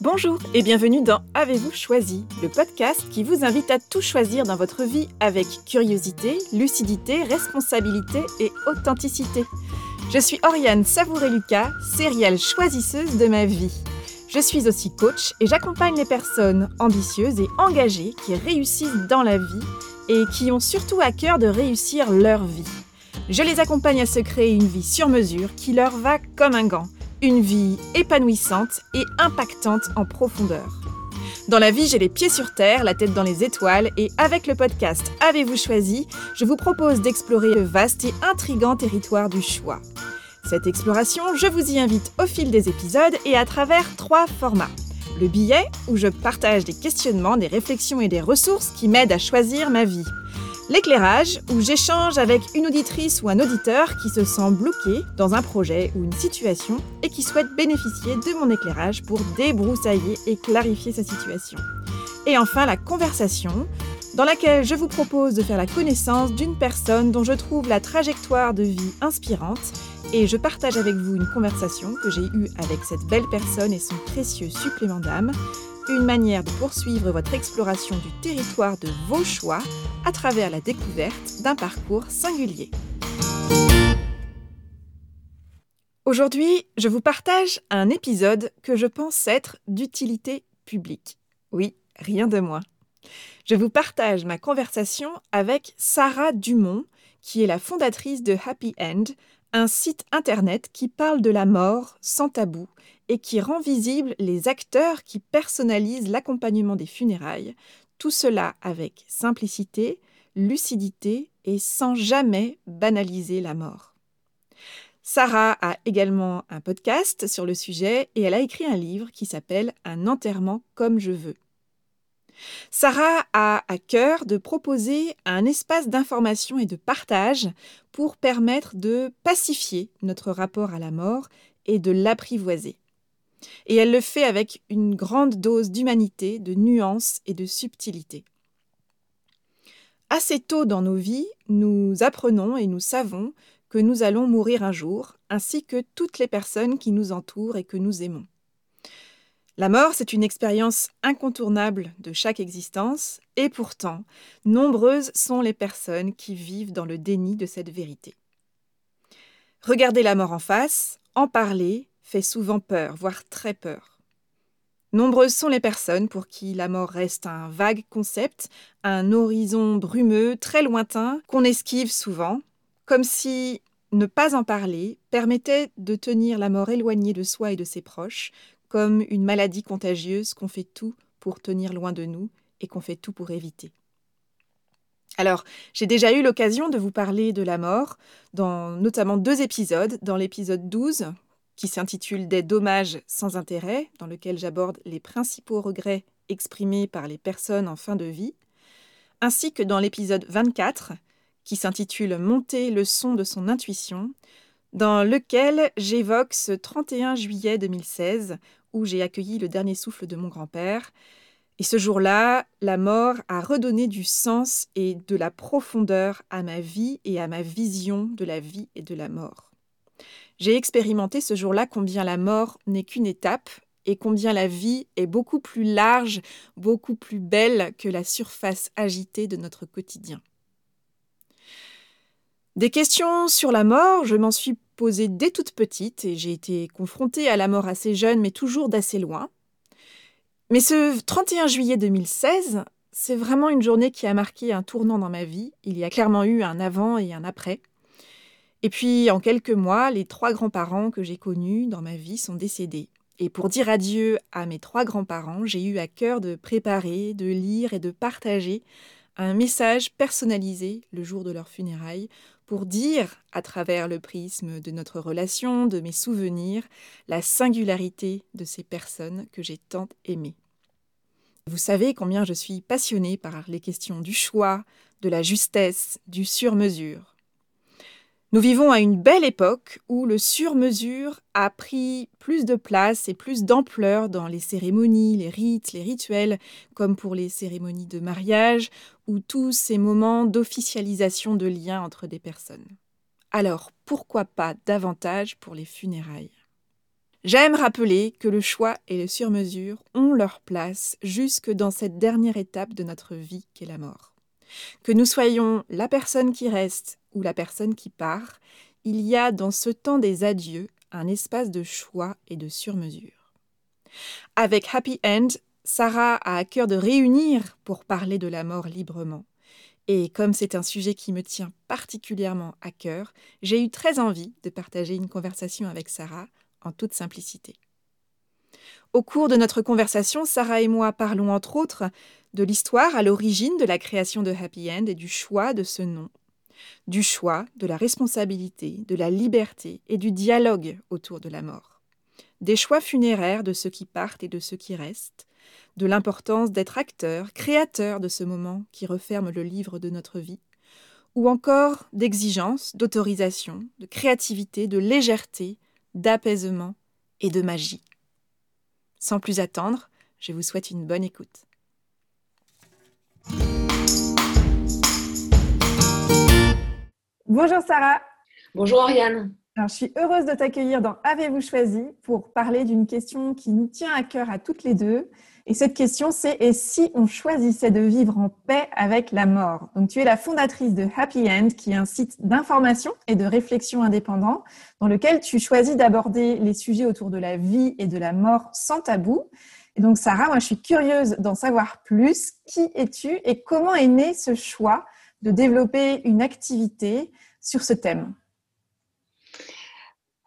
Bonjour et bienvenue dans Avez-vous choisi, le podcast qui vous invite à tout choisir dans votre vie avec curiosité, lucidité, responsabilité et authenticité. Je suis Oriane Savouré-Lucas, sérielle choisisseuse de ma vie. Je suis aussi coach et j'accompagne les personnes ambitieuses et engagées qui réussissent dans la vie et qui ont surtout à cœur de réussir leur vie. Je les accompagne à se créer une vie sur mesure qui leur va comme un gant une vie épanouissante et impactante en profondeur. Dans la vie, j'ai les pieds sur terre, la tête dans les étoiles, et avec le podcast Avez-vous choisi je vous propose d'explorer le vaste et intrigant territoire du choix. Cette exploration, je vous y invite au fil des épisodes et à travers trois formats. Le billet, où je partage des questionnements, des réflexions et des ressources qui m'aident à choisir ma vie. L'éclairage, où j'échange avec une auditrice ou un auditeur qui se sent bloqué dans un projet ou une situation et qui souhaite bénéficier de mon éclairage pour débroussailler et clarifier sa situation. Et enfin la conversation, dans laquelle je vous propose de faire la connaissance d'une personne dont je trouve la trajectoire de vie inspirante et je partage avec vous une conversation que j'ai eue avec cette belle personne et son précieux supplément d'âme une manière de poursuivre votre exploration du territoire de vos choix à travers la découverte d'un parcours singulier. Aujourd'hui, je vous partage un épisode que je pense être d'utilité publique. Oui, rien de moins. Je vous partage ma conversation avec Sarah Dumont, qui est la fondatrice de Happy End, un site internet qui parle de la mort sans tabou et qui rend visible les acteurs qui personnalisent l'accompagnement des funérailles, tout cela avec simplicité, lucidité et sans jamais banaliser la mort. Sarah a également un podcast sur le sujet et elle a écrit un livre qui s'appelle Un enterrement comme je veux. Sarah a à cœur de proposer un espace d'information et de partage pour permettre de pacifier notre rapport à la mort et de l'apprivoiser. Et elle le fait avec une grande dose d'humanité, de nuance et de subtilité. Assez tôt dans nos vies, nous apprenons et nous savons que nous allons mourir un jour, ainsi que toutes les personnes qui nous entourent et que nous aimons. La mort, c'est une expérience incontournable de chaque existence, et pourtant, nombreuses sont les personnes qui vivent dans le déni de cette vérité. Regarder la mort en face, en parler, fait souvent peur, voire très peur. Nombreuses sont les personnes pour qui la mort reste un vague concept, un horizon brumeux, très lointain, qu'on esquive souvent, comme si ne pas en parler permettait de tenir la mort éloignée de soi et de ses proches, comme une maladie contagieuse qu'on fait tout pour tenir loin de nous et qu'on fait tout pour éviter. Alors, j'ai déjà eu l'occasion de vous parler de la mort dans notamment deux épisodes. Dans l'épisode 12, qui s'intitule Des dommages sans intérêt, dans lequel j'aborde les principaux regrets exprimés par les personnes en fin de vie, ainsi que dans l'épisode 24, qui s'intitule Monter le son de son intuition, dans lequel j'évoque ce 31 juillet 2016, où j'ai accueilli le dernier souffle de mon grand-père. Et ce jour-là, la mort a redonné du sens et de la profondeur à ma vie et à ma vision de la vie et de la mort. J'ai expérimenté ce jour-là combien la mort n'est qu'une étape et combien la vie est beaucoup plus large, beaucoup plus belle que la surface agitée de notre quotidien. Des questions sur la mort, je m'en suis posée dès toute petite et j'ai été confrontée à la mort assez jeune mais toujours d'assez loin. Mais ce 31 juillet 2016, c'est vraiment une journée qui a marqué un tournant dans ma vie. Il y a clairement eu un avant et un après. Et puis, en quelques mois, les trois grands-parents que j'ai connus dans ma vie sont décédés. Et pour dire adieu à mes trois grands-parents, j'ai eu à cœur de préparer, de lire et de partager un message personnalisé le jour de leur funérailles pour dire, à travers le prisme de notre relation, de mes souvenirs, la singularité de ces personnes que j'ai tant aimées. Vous savez combien je suis passionnée par les questions du choix, de la justesse, du sur-mesure. Nous vivons à une belle époque où le sur-mesure a pris plus de place et plus d'ampleur dans les cérémonies, les rites, les rituels, comme pour les cérémonies de mariage ou tous ces moments d'officialisation de liens entre des personnes. Alors, pourquoi pas davantage pour les funérailles? J'aime rappeler que le choix et le sur-mesure ont leur place jusque dans cette dernière étape de notre vie qu'est la mort. Que nous soyons la personne qui reste ou la personne qui part, il y a dans ce temps des adieux un espace de choix et de sur-mesure. Avec Happy End, Sarah a à cœur de réunir pour parler de la mort librement. Et comme c'est un sujet qui me tient particulièrement à cœur, j'ai eu très envie de partager une conversation avec Sarah en toute simplicité. Au cours de notre conversation, Sarah et moi parlons entre autres de l'histoire à l'origine de la création de Happy End et du choix de ce nom, du choix, de la responsabilité, de la liberté et du dialogue autour de la mort, des choix funéraires de ceux qui partent et de ceux qui restent, de l'importance d'être acteur, créateur de ce moment qui referme le livre de notre vie, ou encore d'exigence, d'autorisation, de créativité, de légèreté, d'apaisement et de magie. Sans plus attendre, je vous souhaite une bonne écoute. Bonjour Sarah. Bonjour Oriane. je suis heureuse de t'accueillir dans Avez-vous choisi pour parler d'une question qui nous tient à cœur à toutes les deux et cette question, c'est et si on choisissait de vivre en paix avec la mort? Donc, tu es la fondatrice de Happy End, qui est un site d'information et de réflexion indépendant, dans lequel tu choisis d'aborder les sujets autour de la vie et de la mort sans tabou. Et donc, Sarah, moi, je suis curieuse d'en savoir plus. Qui es-tu et comment est né ce choix? De développer une activité sur ce thème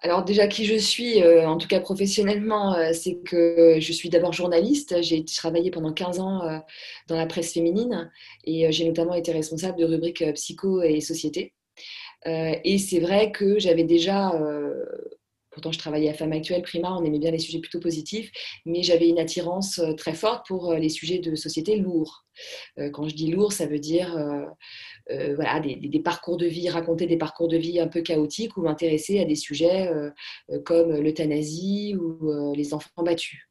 alors déjà qui je suis, euh, en tout cas professionnellement, euh, c'est que je suis d'abord journaliste. J'ai travaillé pendant 15 ans euh, dans la presse féminine et j'ai notamment été responsable de rubriques psycho et société. et c'est vrai que j'avais déjà Pourtant, je travaillais à Femme Actuelle, Prima, on aimait bien les sujets plutôt positifs, mais j'avais une attirance très forte pour les sujets de société lourds. Quand je dis lourd, ça veut dire euh, voilà, des, parcours de vie, raconter des parcours de vie un peu chaotiques ou m'intéresser à des sujets euh, euh, comme l'euthanasie ou les enfants battus.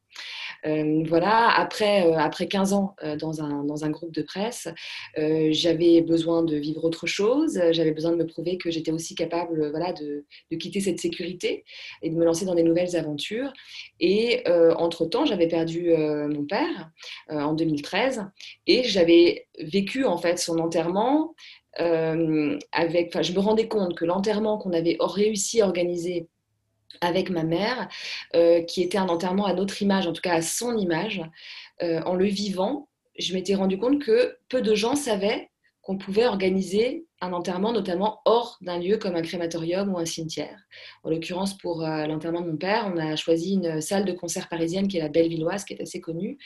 Voilà, après, après 15 ans dans, un, dans un groupe de presse, j'avais besoin de vivre autre chose, j'avais besoin de me prouver que j'étais aussi capable voilà, de, de, quitter cette sécurité et de me lancer dans des nouvelles aventures. Et entre-temps, j'avais perdu mon père en 2013 et j'avais vécu en fait son enterrement avec, je me rendais compte que l'enterrement qu'on avait réussi à organiser avec ma mère, euh, qui était un enterrement à notre image, en tout cas à son image, euh, en le vivant, je m'étais rendu compte que peu de gens savaient qu'on pouvait organiser un enterrement, notamment hors d'un lieu comme un crématorium ou un cimetière. En l'occurrence, pour euh, l'enterrement de mon père, on a choisi une salle de concert parisienne qui est la Bellevilloise, qui est assez connue.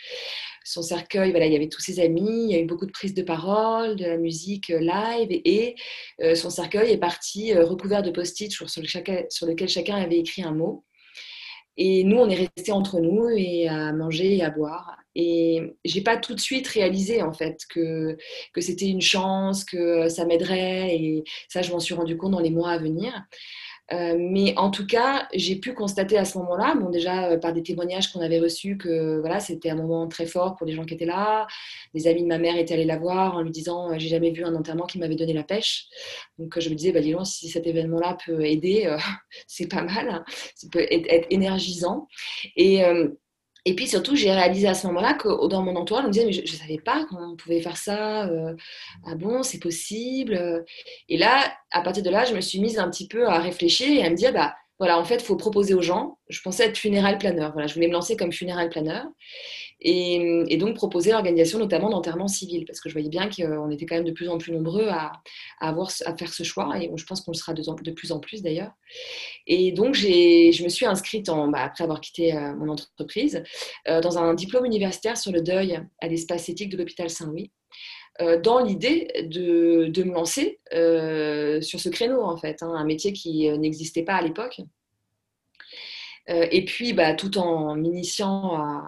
Son cercueil, voilà, il y avait tous ses amis, il y a eu beaucoup de prises de parole, de la musique euh, live, et, euh, son cercueil est parti recouvert de post-it sur, sur, sur lequel chacun avait écrit un mot. Et nous, on est restés entre nous et à manger et à boire. Et j'ai pas tout de suite réalisé en fait que, que c'était une chance, que ça m'aiderait. Et ça, je m'en suis rendu compte dans les mois à venir. Euh, mais en tout cas, j'ai pu constater à ce moment-là, bon, déjà euh, par des témoignages qu'on avait reçus, que voilà, c'était un moment très fort pour les gens qui étaient là. Des amis de ma mère étaient allés la voir en lui disant euh, J'ai jamais vu un enterrement qui m'avait donné la pêche. Donc je me disais bah, disons, si cet événement-là peut aider, c'est pas mal. Hein. Ça peut être, énergisant. Et. Et puis surtout, j'ai réalisé à ce moment-là que dans mon entourage, on me disait, mais je ne savais pas qu'on pouvait faire ça. Euh, ah bon, c'est possible. Et là, à partir de là, je me suis mise un petit peu à réfléchir et à me dire, bah, voilà, en fait, il faut proposer aux gens. Je pensais être funéral planeur. Voilà, je voulais me lancer comme funéral planeur. Et, donc proposer l'organisation notamment d'enterrement civil, parce que je voyais bien qu'on était quand même de plus en plus nombreux à, faire ce choix, et je pense qu'on le sera de, plus en plus d'ailleurs. Et donc je me suis inscrite, bah, après avoir quitté euh, mon entreprise, euh, dans un diplôme universitaire sur le deuil à l'espace éthique de l'hôpital Saint-Louis. Euh, dans l'idée de, de, me lancer sur ce créneau, en fait, hein, un métier qui n'existait pas à l'époque. et puis, bah, tout en m'initiant à,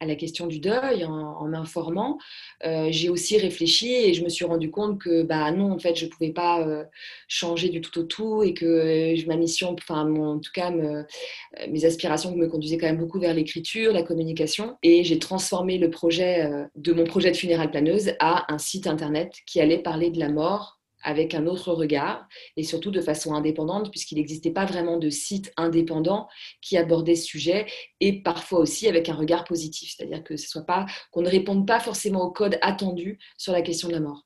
à la question du deuil en, m'informant, euh, j'ai aussi réfléchi et je me suis rendu compte que bah non en fait je pouvais pas euh, changer du tout au tout et que euh, ma mission, enfin en tout cas mes aspirations me conduisaient quand même beaucoup vers l'écriture, la communication. Et j'ai transformé le projet de mon projet de funérailles planeuse à un site internet qui allait parler de la mort avec un autre regard et surtout de façon indépendante puisqu'il n'existait pas vraiment de site indépendant qui abordait ce sujet et parfois aussi avec un regard positif, c'est-à-dire que ce soit pas qu'on ne réponde pas forcément au code attendu sur la question de la mort.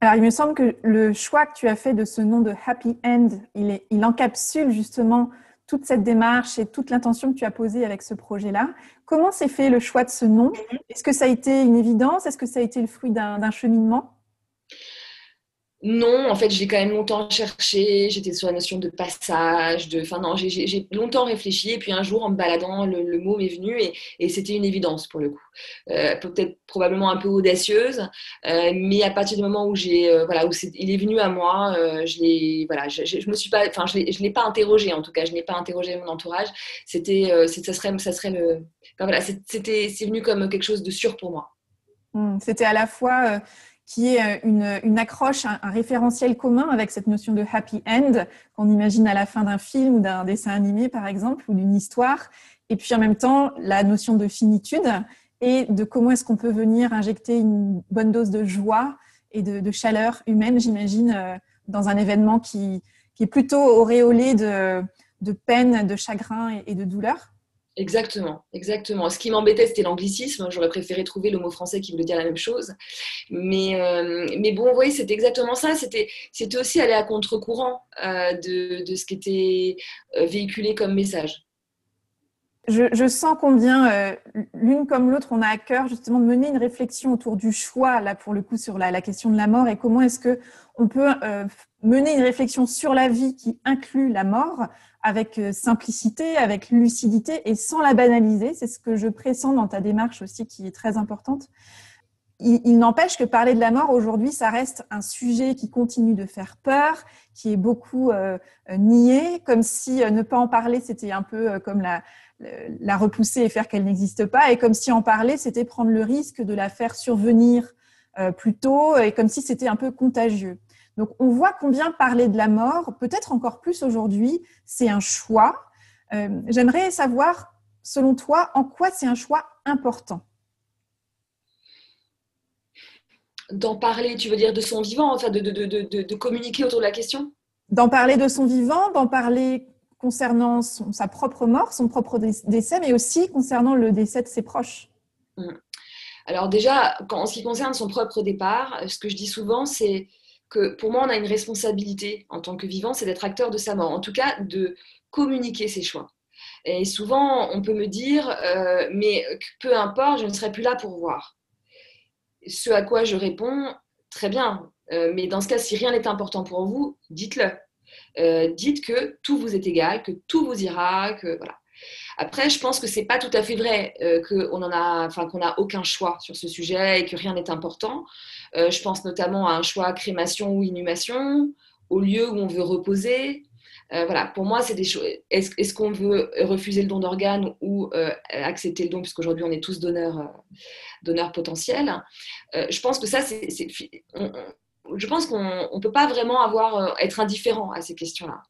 Alors, il me semble que le choix que tu as fait de ce nom de Happy End, il, il encapsule justement toute cette démarche et toute l'intention que tu as posée avec ce projet-là. Comment s'est fait le choix de ce nom? Est-ce que ça a été une évidence? Est-ce que ça a été le fruit d'un cheminement? Non, en fait, j'ai quand même longtemps cherché. J'étais sur la notion de passage, de. Enfin, non, j'ai longtemps réfléchi. Et puis un jour, en me baladant, le, mot m'est venu et, c'était une évidence pour le coup. Euh, peut-être probablement un peu audacieuse, euh, mais à partir du moment où j'ai, euh, voilà, il est venu à moi, je l'ai, me suis pas, enfin, je l'ai pas interrogé en tout cas. Je n'ai pas interrogé mon entourage. C'était, ça serait, ça serait le. Voilà, c'était, c'est venu comme quelque chose de sûr pour moi. Mmh, c'était à la fois qui est euh, une, accroche, un, référentiel commun avec cette notion de happy end qu'on imagine à la fin d'un film ou d'un dessin animé, par exemple, ou d'une histoire. Et puis en même temps, la notion de finitude et de comment est-ce qu'on peut venir injecter une bonne dose de joie et de, chaleur humaine, j'imagine, euh, dans un événement qui, est plutôt auréolé de, peine, de chagrin et de douleur. Exactement, exactement. Ce qui m'embêtait, c'était l'anglicisme. J'aurais préféré trouver le mot français qui voulait dire la même chose. Mais, euh, mais bon, oui, c'était exactement ça. C'était, c'était aussi aller à contre-courant euh, de, de, ce qui était euh, véhiculé comme message. Je, sens combien l'une comme l'autre, on a à cœur justement de mener une réflexion autour du choix, là pour le coup, sur la, question de la mort et comment est-ce que on peut mener une réflexion sur la vie qui inclut la mort avec euh, simplicité, avec lucidité et sans la banaliser. C'est ce que je pressens dans ta démarche aussi qui est très importante. Il, n'empêche que parler de la mort aujourd'hui, ça reste un sujet qui continue de faire peur, qui est beaucoup euh, nié, comme si euh, ne pas en parler, c'était un peu comme la, la repousser et faire qu'elle n'existe pas, et comme si en parler, c'était prendre le risque de la faire survenir plus tôt, et comme si c'était un peu contagieux. Donc on voit combien parler de la mort, peut-être encore plus aujourd'hui, c'est un choix. Euh, j'aimerais savoir, selon toi, en quoi c'est un choix important? D'en parler, tu veux dire de son vivant, enfin de, de, communiquer autour de la question? D'en parler de son vivant, d'en parler concernant sa propre mort, son propre décès, mais aussi concernant le décès de ses proches. Mmh. Alors déjà, en ce qui concerne son propre départ, ce que je dis souvent, c'est que pour moi, on a une responsabilité en tant que vivant, c'est d'être acteur de sa mort, en tout cas de communiquer ses choix. Et souvent, on peut me dire, euh, mais peu importe, je ne serai plus là pour voir. Ce à quoi je réponds, très bien, euh, mais dans ce cas, si rien n'est important pour vous, dites-le. Euh, dites que tout vous est égal, que tout vous ira, que voilà. Après, je pense que c'est pas tout à fait vrai enfin qu'on n'a aucun choix sur ce sujet et que rien n'est important. Euh, je pense notamment à un choix crémation ou inhumation, au lieu où on veut reposer. Euh, voilà, pour moi, c'est des choses. Est-ce qu'on veut refuser le don d'organes ou euh, accepter le don, puisqu'aujourd'hui on est tous donneurs, donneurs potentiels Je pense que ça, c'est. Je pense qu'on ne peut pas vraiment avoir, être indifférent à ces questions-là.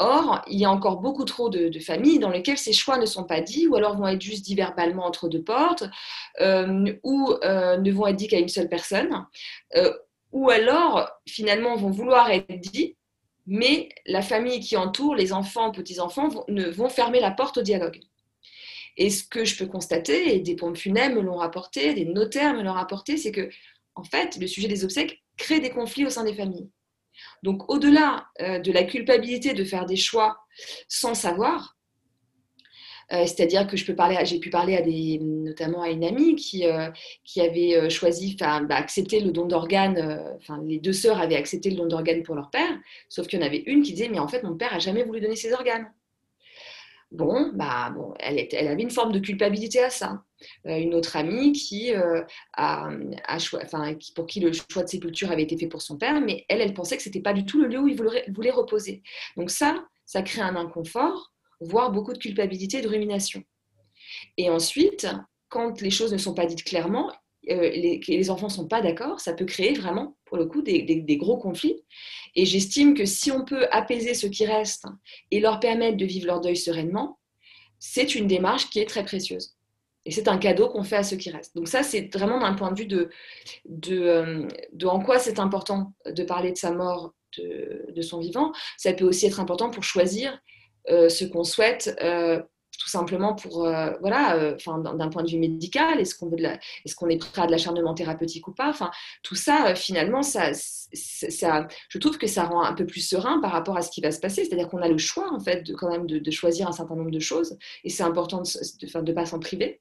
Or, il y a encore beaucoup trop de, familles dans lesquelles ces choix ne sont pas dits, ou alors vont être juste dits verbalement entre deux portes, euh, ou euh, ne vont être dits qu'à une seule personne, euh, ou alors finalement vont vouloir être dits, mais la famille qui entoure, les enfants, petits-enfants, vont, vont fermer la porte au dialogue. Et ce que je peux constater, et des pompes funèbres me l'ont rapporté, des notaires me l'ont rapporté, c'est que, en fait, le sujet des obsèques crée des conflits au sein des familles. Donc au-delà euh, de la culpabilité de faire des choix sans savoir, euh, c'est-à-dire que je peux parler, j'ai pu parler à des, notamment à une amie qui, euh, avait choisi, bah, le don d'organes. Enfin, les deux sœurs avaient accepté le don d'organes pour leur père, sauf qu'il y en avait une qui disait, mais en fait, mon père a jamais voulu donner ses organes. Bon, bah, bon, elle avait une forme de culpabilité à ça. Euh, une autre amie qui euh, a, pour qui le choix de sépulture avait été fait pour son père, mais elle, elle pensait que c'était pas du tout le lieu où il voulait, reposer. Donc ça, ça crée un inconfort, voire beaucoup de culpabilité et de rumination. Et ensuite, quand les choses ne sont pas dites clairement, euh, les, les enfants ne sont pas d'accord, ça peut créer vraiment, pour le coup, des, des gros conflits. Et j'estime que si on peut apaiser ceux qui restent et leur permettre de vivre leur deuil sereinement, c'est une démarche qui est très précieuse. Et c'est un cadeau qu'on fait à ceux qui restent. Donc ça, c'est vraiment d'un point de vue de, de, de, en quoi c'est important de parler de sa mort, de, son vivant. Ça peut aussi être important pour choisir ce qu'on souhaite tout simplement pour, euh, voilà, euh, d'un point de vue médical, est-ce qu'on est, qu'on est prêt à de l'acharnement thérapeutique ou pas? Enfin, tout ça, euh, finalement, ça, ça, je trouve que ça rend un peu plus serein par rapport à ce qui va se passer. C'est-à-dire qu'on a le choix, en fait, de, quand même de, choisir un certain nombre de choses, et c'est important de ne pas s'en priver.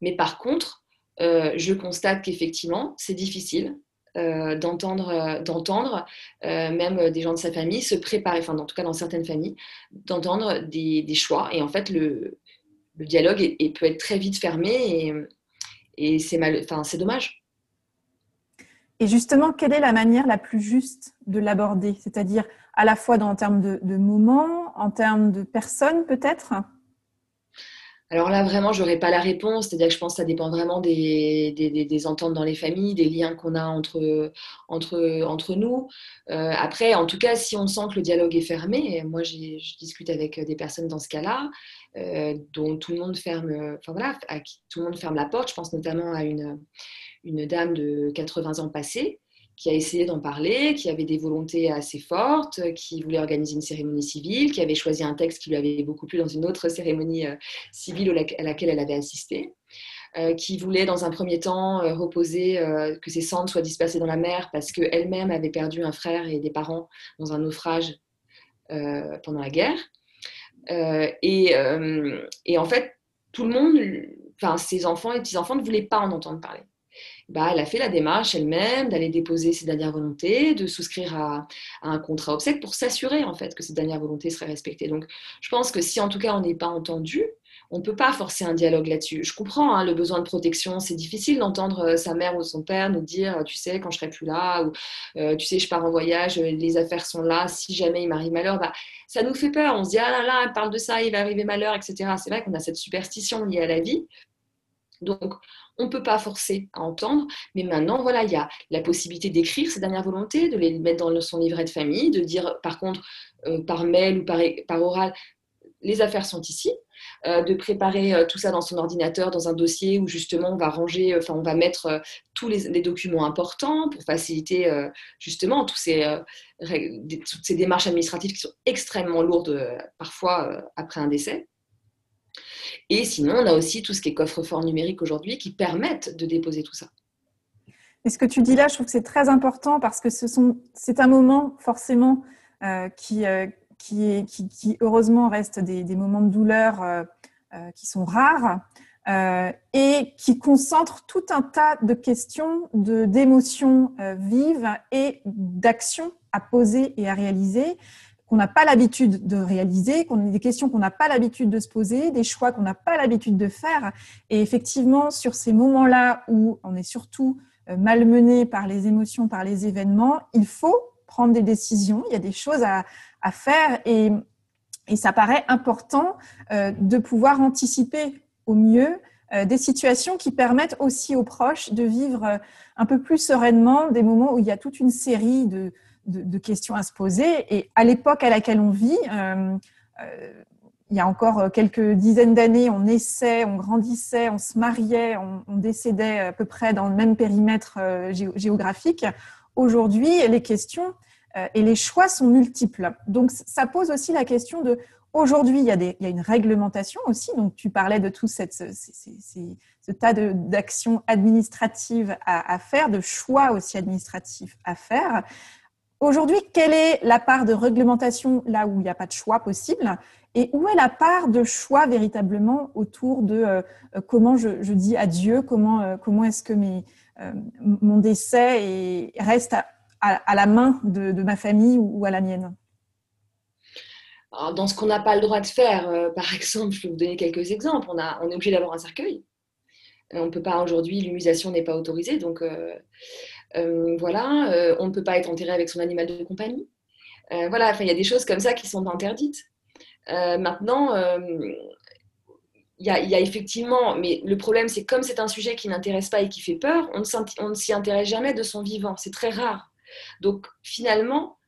Mais par contre, je constate qu'effectivement, c'est difficile euh, d'entendre, euh, d'entendre euh, même des gens de sa famille se préparer, enfin en tout cas dans certaines familles, d'entendre des, choix. Et en fait, le, dialogue peut être très vite fermé et, c'est dommage. Et justement, quelle est la manière la plus juste de l'aborder? C'est-à-dire à la fois dans, en termes de, de moments, en termes de personnes peut-être? Alors là, vraiment, je n'aurais pas la réponse. C'est-à-dire que je pense que ça dépend vraiment des, des, ententes dans les familles, des liens qu'on a entre, entre, entre nous. Euh, après, en tout cas, si on sent que le dialogue est fermé, moi, je discute avec des personnes dans ce cas-là, euh, dont tout le monde ferme, enfin voilà, à qui tout le monde ferme la porte. Je pense notamment à une, une dame de 80 ans passée qui a essayé d'en parler, qui avait des volontés assez fortes, qui voulait organiser une cérémonie civile, qui avait choisi un texte qui lui avait beaucoup plu dans une autre cérémonie euh, civile à laquelle elle avait assisté, euh, qui voulait dans un premier temps euh, reposer, que ses cendres soient dispersées dans la mer parce qu'elle-même avait perdu un frère et des parents dans un naufrage pendant la guerre. Et, en fait, tout le monde, enfin ses enfants et petits-enfants ne voulaient pas en entendre parler. Bah, elle a fait la démarche elle-même d'aller déposer ses dernières volontés, de souscrire à, un contrat obsèque pour s'assurer en fait que ses dernières volontés seraient respectées. Donc, je pense que si en tout cas on n'est pas entendu, on ne peut pas forcer un dialogue là-dessus. Je comprends hein, le besoin de protection. C'est difficile d'entendre euh, sa mère ou son père nous dire, tu sais, quand je serai plus là, ou euh, tu sais, je pars en voyage, les affaires sont là, si jamais il m'arrive malheur, bah, ça nous fait peur. On se dit, ah là là, elle parle de ça, il va arriver malheur, etc. C'est vrai qu'on a cette superstition liée à la vie. Donc, on ne peut pas forcer à entendre, mais maintenant, voilà, il y a la possibilité d'écrire ses dernières volontés, de les mettre dans son livret de famille, de dire, par contre, euh, par mail ou par, oral, les affaires sont ici, euh, de préparer euh, tout ça dans son ordinateur, dans un dossier où justement on va ranger, on va mettre tous les, documents importants pour faciliter justement toutes ces démarches administratives qui sont extrêmement lourdes parfois après un décès. Et sinon, on a aussi tout ce qui est coffre-fort numérique aujourd'hui qui permettent de déposer tout ça. Et ce que tu dis là, je trouve que c'est très important parce que c'est un moment forcément euh, qui, euh, qui, qui, heureusement reste des, moments de douleur euh, qui sont rares et qui concentre tout un tas de questions, d'émotions vives et d'actions à poser et à réaliser qu'on n'a pas l'habitude de réaliser, qu'on des questions qu'on n'a pas l'habitude de se poser, des choix qu'on n'a pas l'habitude de faire. Et effectivement, sur ces moments-là où on est surtout euh, malmené par les émotions, par les événements, il faut prendre des décisions. Il y a des choses à, faire et, et, ça paraît important euh, de pouvoir anticiper au mieux euh, des situations qui permettent aussi aux proches de vivre un peu plus sereinement des moments où il y a toute une série de, de, questions à se poser. Et à l'époque à laquelle on vit, euh, euh, il y a encore quelques dizaines d'années, on naissait, on grandissait, on se mariait, on, décédait à peu près dans le même périmètre euh, géographique. Aujourd'hui, les questions et les choix sont multiples. Donc, ça pose aussi la question de Aujourd'hui, il, il, y a une réglementation aussi. Donc, tu parlais de tout ce, tas d'actions administratives à, faire, de choix aussi administratifs à faire. Aujourd'hui, quelle est la part de réglementation là où il n'y a pas de choix possible et où est la part de choix véritablement autour de euh, comment je, dis adieu, comment, euh, comment est-ce que euh, mon décès reste à, la main de, ma famille ou, à la mienne? Dans ce qu'on n'a pas le droit de faire, par exemple, je vais vous donner quelques exemples. On, a, on est obligé d'avoir un cercueil. On ne peut pas aujourd'hui, l'humusation n'est pas autorisée, donc euh, voilà, euh, on ne peut pas être enterré avec son animal de compagnie. Euh, voilà, il y a des choses comme ça qui sont interdites. maintenant, il y, a, effectivement, mais le problème, c'est comme c'est un sujet qui n'intéresse pas et qui fait peur, on ne s'y intéresse jamais de son vivant. C'est très rare. Donc, finalement,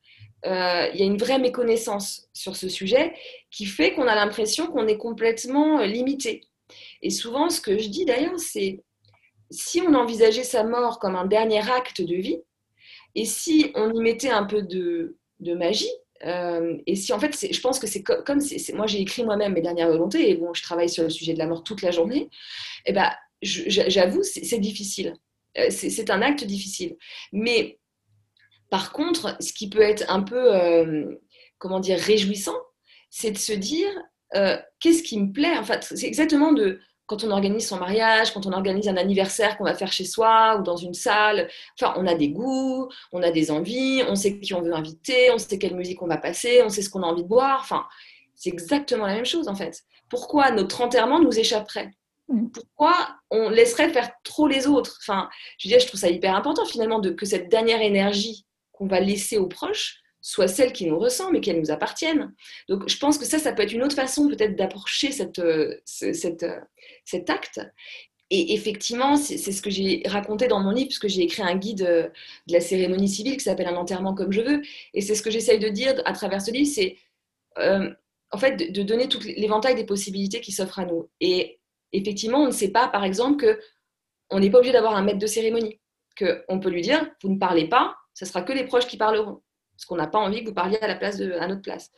il y a une vraie méconnaissance sur ce sujet qui fait qu'on a l'impression qu'on est complètement limité. Et souvent, ce que je dis d'ailleurs, c'est si on envisageait sa mort comme un dernier acte de vie, et si on y mettait un peu de, magie, euh, et si en fait, je pense que c'est comme, moi j'ai écrit moi-même mes dernières volontés, et bon, je travaille sur le sujet de la mort toute la journée, et eh ben, j'avoue, c'est difficile. Euh, c'est un acte difficile. Mais par contre, ce qui peut être un peu, euh, comment dire, réjouissant, c'est de se dire, qu'est-ce qui me plaît? En fait, c'est exactement de quand on organise son mariage, quand on organise un anniversaire qu'on va faire chez soi ou dans une salle. Enfin, on a des goûts, on a des envies, on sait qui on veut inviter, on sait quelle musique on va passer, on sait ce qu'on a envie de boire. Enfin, c'est exactement la même chose en fait. Pourquoi notre enterrement nous échapperait? Mm. pourquoi on laisserait faire trop les autres? Enfin, je veux dire, je trouve ça hyper important finalement de, que cette dernière énergie qu'on va laisser aux proches, soit celle qui nous ressemble et qu'elle nous appartienne. Donc je pense que ça, ça peut être une autre façon peut-être d'approcher euh, euh, cet acte. Et effectivement, c'est ce que j'ai raconté dans mon livre, puisque j'ai écrit un guide euh, de la cérémonie civile qui s'appelle Un enterrement comme je veux. Et c'est ce que j'essaye de dire à travers ce livre, c'est en fait de, donner tout l'éventail des possibilités qui s'offrent à nous. Et effectivement, on ne sait pas, par exemple, que on n'est pas obligé d'avoir un maître de cérémonie. Qu'on peut lui dire, vous ne parlez pas, ce sera que les proches qui parleront parce qu'on n'a pas envie que vous parliez à, la place de, à notre place.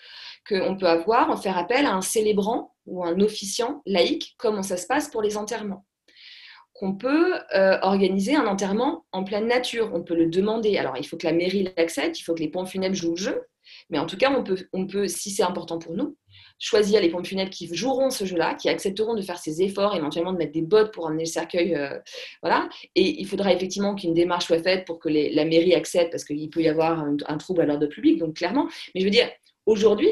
Qu'on peut avoir, en faire appel à un célébrant ou un officiant laïque, comme ça se passe pour les enterrements. Qu'on peut euh, organiser un enterrement en pleine nature, on peut le demander. Alors, il faut que la mairie l'accepte, il faut que les pompes funèbres jouent le jeu, mais en tout cas, on peut, on peut si c'est important pour nous, choisir les pompes funèbres qui joueront ce jeu-là, qui accepteront de faire ces efforts, éventuellement de mettre des bottes pour amener le cercueil. Euh, voilà. Et il faudra effectivement qu'une démarche soit faite pour que la mairie accepte, parce qu'il peut y avoir un, trouble à l'ordre public, donc clairement. Mais je veux dire, aujourd'hui,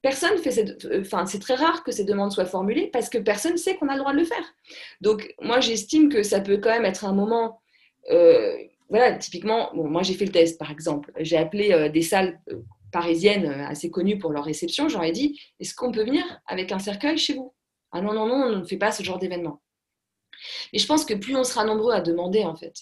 personne fait cette. Enfin, c'est très rare que ces demandes soient formulées parce que personne ne sait qu'on a le droit de le faire. Donc, moi, j'estime que ça peut quand même être un moment. Euh, voilà, typiquement, moi j'ai fait le test par exemple. J'ai appelé euh, des salles parisiennes euh, assez connues pour leur réception, j'aurais dit est-ce qu'on peut venir avec un cercueil chez vous? Ah non, non, non, on ne fait pas ce genre d'événement. Mais je pense que plus on sera nombreux à demander, en fait,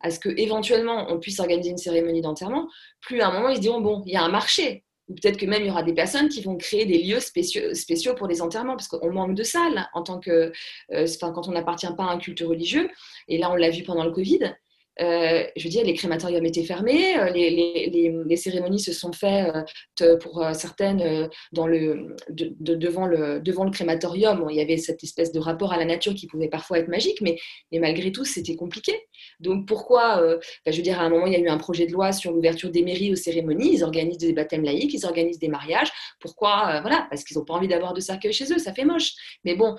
à ce qu'éventuellement on puisse organiser une cérémonie d'enterrement, plus à un moment ils se diront bon, il y a un marché. Ou peut-être que même il y aura des personnes qui vont créer des lieux spéciaux, spéciaux pour les enterrements, parce qu'on manque de salles en tant que, euh, quand on n'appartient pas à un culte religieux. Et là, on l'a vu pendant le Covid. Euh, je veux dire, les crématoriums étaient fermés, euh, les, cérémonies se sont faites euh, pour certaines devant, le, crématorium. il y avait cette espèce de rapport à la nature qui pouvait parfois être magique, mais, malgré tout, c'était compliqué. Donc pourquoi, bah, je veux dire, à un moment, il y a eu un projet de loi sur l'ouverture des mairies aux cérémonies, ils organisent des baptêmes laïques, ils organisent des mariages. Pourquoi Voilà, parce qu'ils n'ont pas envie d'avoir de cercueil chez eux, ça fait moche. Mais bon,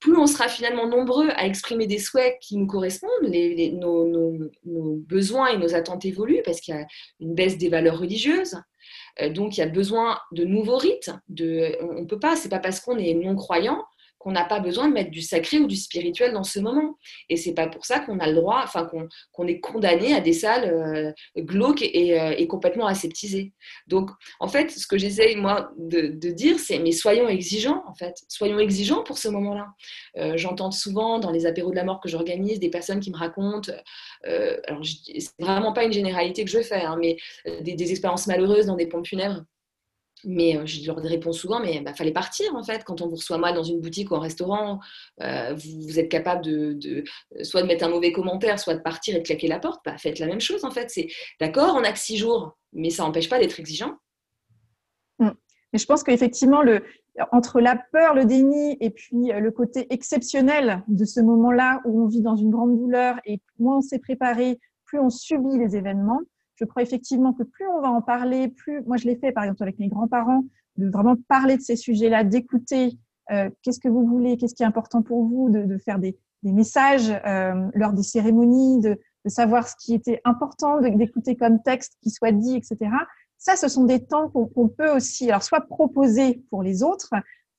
plus on sera finalement nombreux à exprimer des souhaits qui nous correspondent, nos nos, besoins et nos attentes évoluent parce qu'il y a une baisse des valeurs religieuses. Euh, donc, il y a besoin de nouveaux rites. On ne peut pas, c'est pas parce qu'on est non-croyant qu'on n'a pas besoin de mettre du sacré ou du spirituel dans ce moment. Et c'est pas pour ça qu'on a le droit, enfin qu'on est condamné à des salles euh, glauques euh, et, complètement aseptisées. Donc, en fait, ce que j'essaye moi de, dire, c'est mais soyons exigeants, en fait, soyons exigeants pour ce moment-là. Euh, j'entends souvent dans les apéros de la mort que j'organise des personnes qui me racontent, alors c'est vraiment pas une généralité que je fais, hein, mais des, des expériences malheureuses dans des pompes funèbres mais euh, je leur réponds souvent, mais il bah, fallait partir en fait. Quand on vous reçoit mal dans une boutique ou un restaurant, euh, vous, êtes capable de, soit de mettre un mauvais commentaire, soit de partir et de claquer la porte. Bah, faites la même chose en fait. C'est d'accord, on a que six jours, mais ça n'empêche pas d'être exigeant. Mmh. Mais je pense qu'effectivement, entre la peur, le déni et puis euh, le côté exceptionnel de ce moment-là où on vit dans une grande douleur et moins on s'est préparé, plus on subit les événements, je crois effectivement que plus on va en parler, plus, moi je l'ai fait par exemple avec mes grands-parents, de vraiment parler de ces sujets-là, d'écouter euh, qu'est-ce que vous voulez, qu'est-ce qui est important pour vous, de, faire des, messages euh, lors des cérémonies, de, savoir ce qui était important, d'écouter comme texte qui soit dit, etc. Ça, ce sont des temps qu'on peut aussi, alors soit proposer pour les autres,